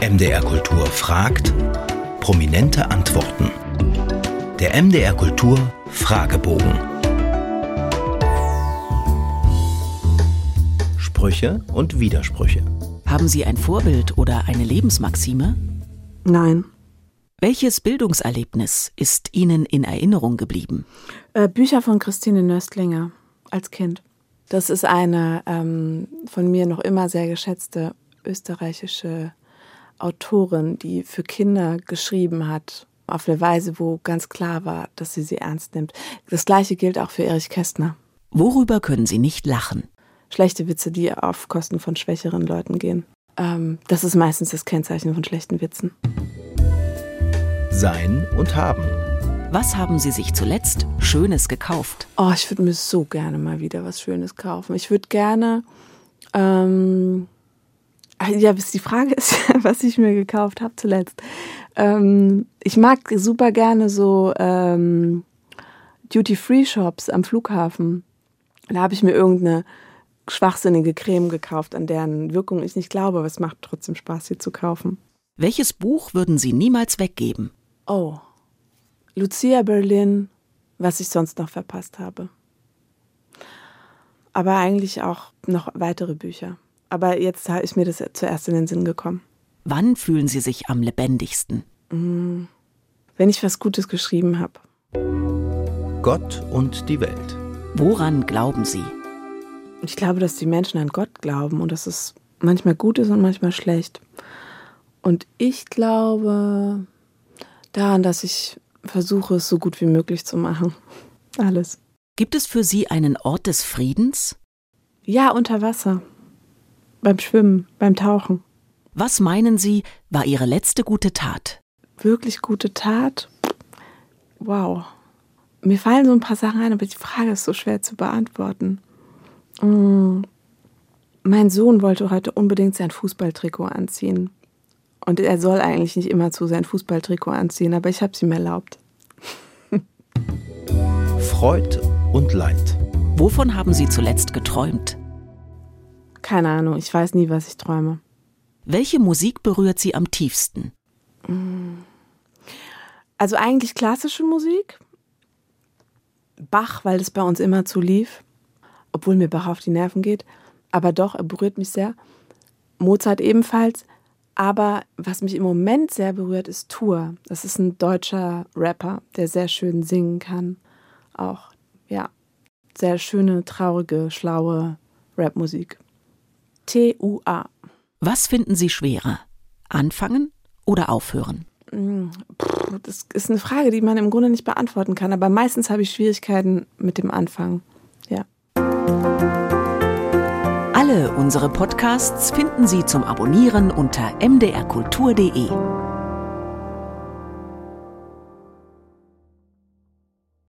MDR Kultur fragt, prominente Antworten. Der MDR Kultur Fragebogen. Sprüche und Widersprüche. Haben Sie ein Vorbild oder eine Lebensmaxime? Nein. Welches Bildungserlebnis ist Ihnen in Erinnerung geblieben? Äh, Bücher von Christine Nöstlinger als Kind. Das ist eine ähm, von mir noch immer sehr geschätzte österreichische Autorin, die für Kinder geschrieben hat, auf eine Weise, wo ganz klar war, dass sie sie ernst nimmt. Das gleiche gilt auch für Erich Kästner. Worüber können Sie nicht lachen? Schlechte Witze, die auf Kosten von schwächeren Leuten gehen. Ähm, das ist meistens das Kennzeichen von schlechten Witzen. Sein und haben. Was haben Sie sich zuletzt Schönes gekauft? Oh, ich würde mir so gerne mal wieder was Schönes kaufen. Ich würde gerne, ähm, ja, bis die Frage ist, was ich mir gekauft habe zuletzt. Ähm, ich mag super gerne so ähm, Duty-Free-Shops am Flughafen. Da habe ich mir irgendeine schwachsinnige Creme gekauft, an deren Wirkung ich nicht glaube, aber es macht trotzdem Spaß, sie zu kaufen. Welches Buch würden Sie niemals weggeben? Oh, Lucia Berlin, was ich sonst noch verpasst habe. Aber eigentlich auch noch weitere Bücher. Aber jetzt ist mir das zuerst in den Sinn gekommen. Wann fühlen Sie sich am lebendigsten? Wenn ich was Gutes geschrieben habe. Gott und die Welt. Woran glauben Sie? Ich glaube, dass die Menschen an Gott glauben und dass es manchmal gut ist und manchmal schlecht. Und ich glaube daran, dass ich versuche, es so gut wie möglich zu machen. Alles. Gibt es für Sie einen Ort des Friedens? Ja, unter Wasser. Beim Schwimmen, beim Tauchen. Was meinen Sie, war Ihre letzte gute Tat? Wirklich gute Tat? Wow. Mir fallen so ein paar Sachen ein, aber die Frage ist so schwer zu beantworten. Mm. Mein Sohn wollte heute unbedingt sein Fußballtrikot anziehen. Und er soll eigentlich nicht immer zu sein Fußballtrikot anziehen, aber ich habe es ihm erlaubt. Freud und Leid. Wovon haben Sie zuletzt geträumt? Keine Ahnung, ich weiß nie, was ich träume. Welche Musik berührt Sie am tiefsten? Also eigentlich klassische Musik. Bach, weil das bei uns immer zu lief. Obwohl mir Bach auf die Nerven geht. Aber doch, er berührt mich sehr. Mozart ebenfalls. Aber was mich im Moment sehr berührt, ist Tour. Das ist ein deutscher Rapper, der sehr schön singen kann. Auch, ja, sehr schöne, traurige, schlaue Rapmusik. T-U-A. Was finden Sie schwerer? Anfangen oder aufhören? Das ist eine Frage, die man im Grunde nicht beantworten kann. Aber meistens habe ich Schwierigkeiten mit dem Anfang. Ja. Alle unsere Podcasts finden Sie zum Abonnieren unter mdrkultur.de.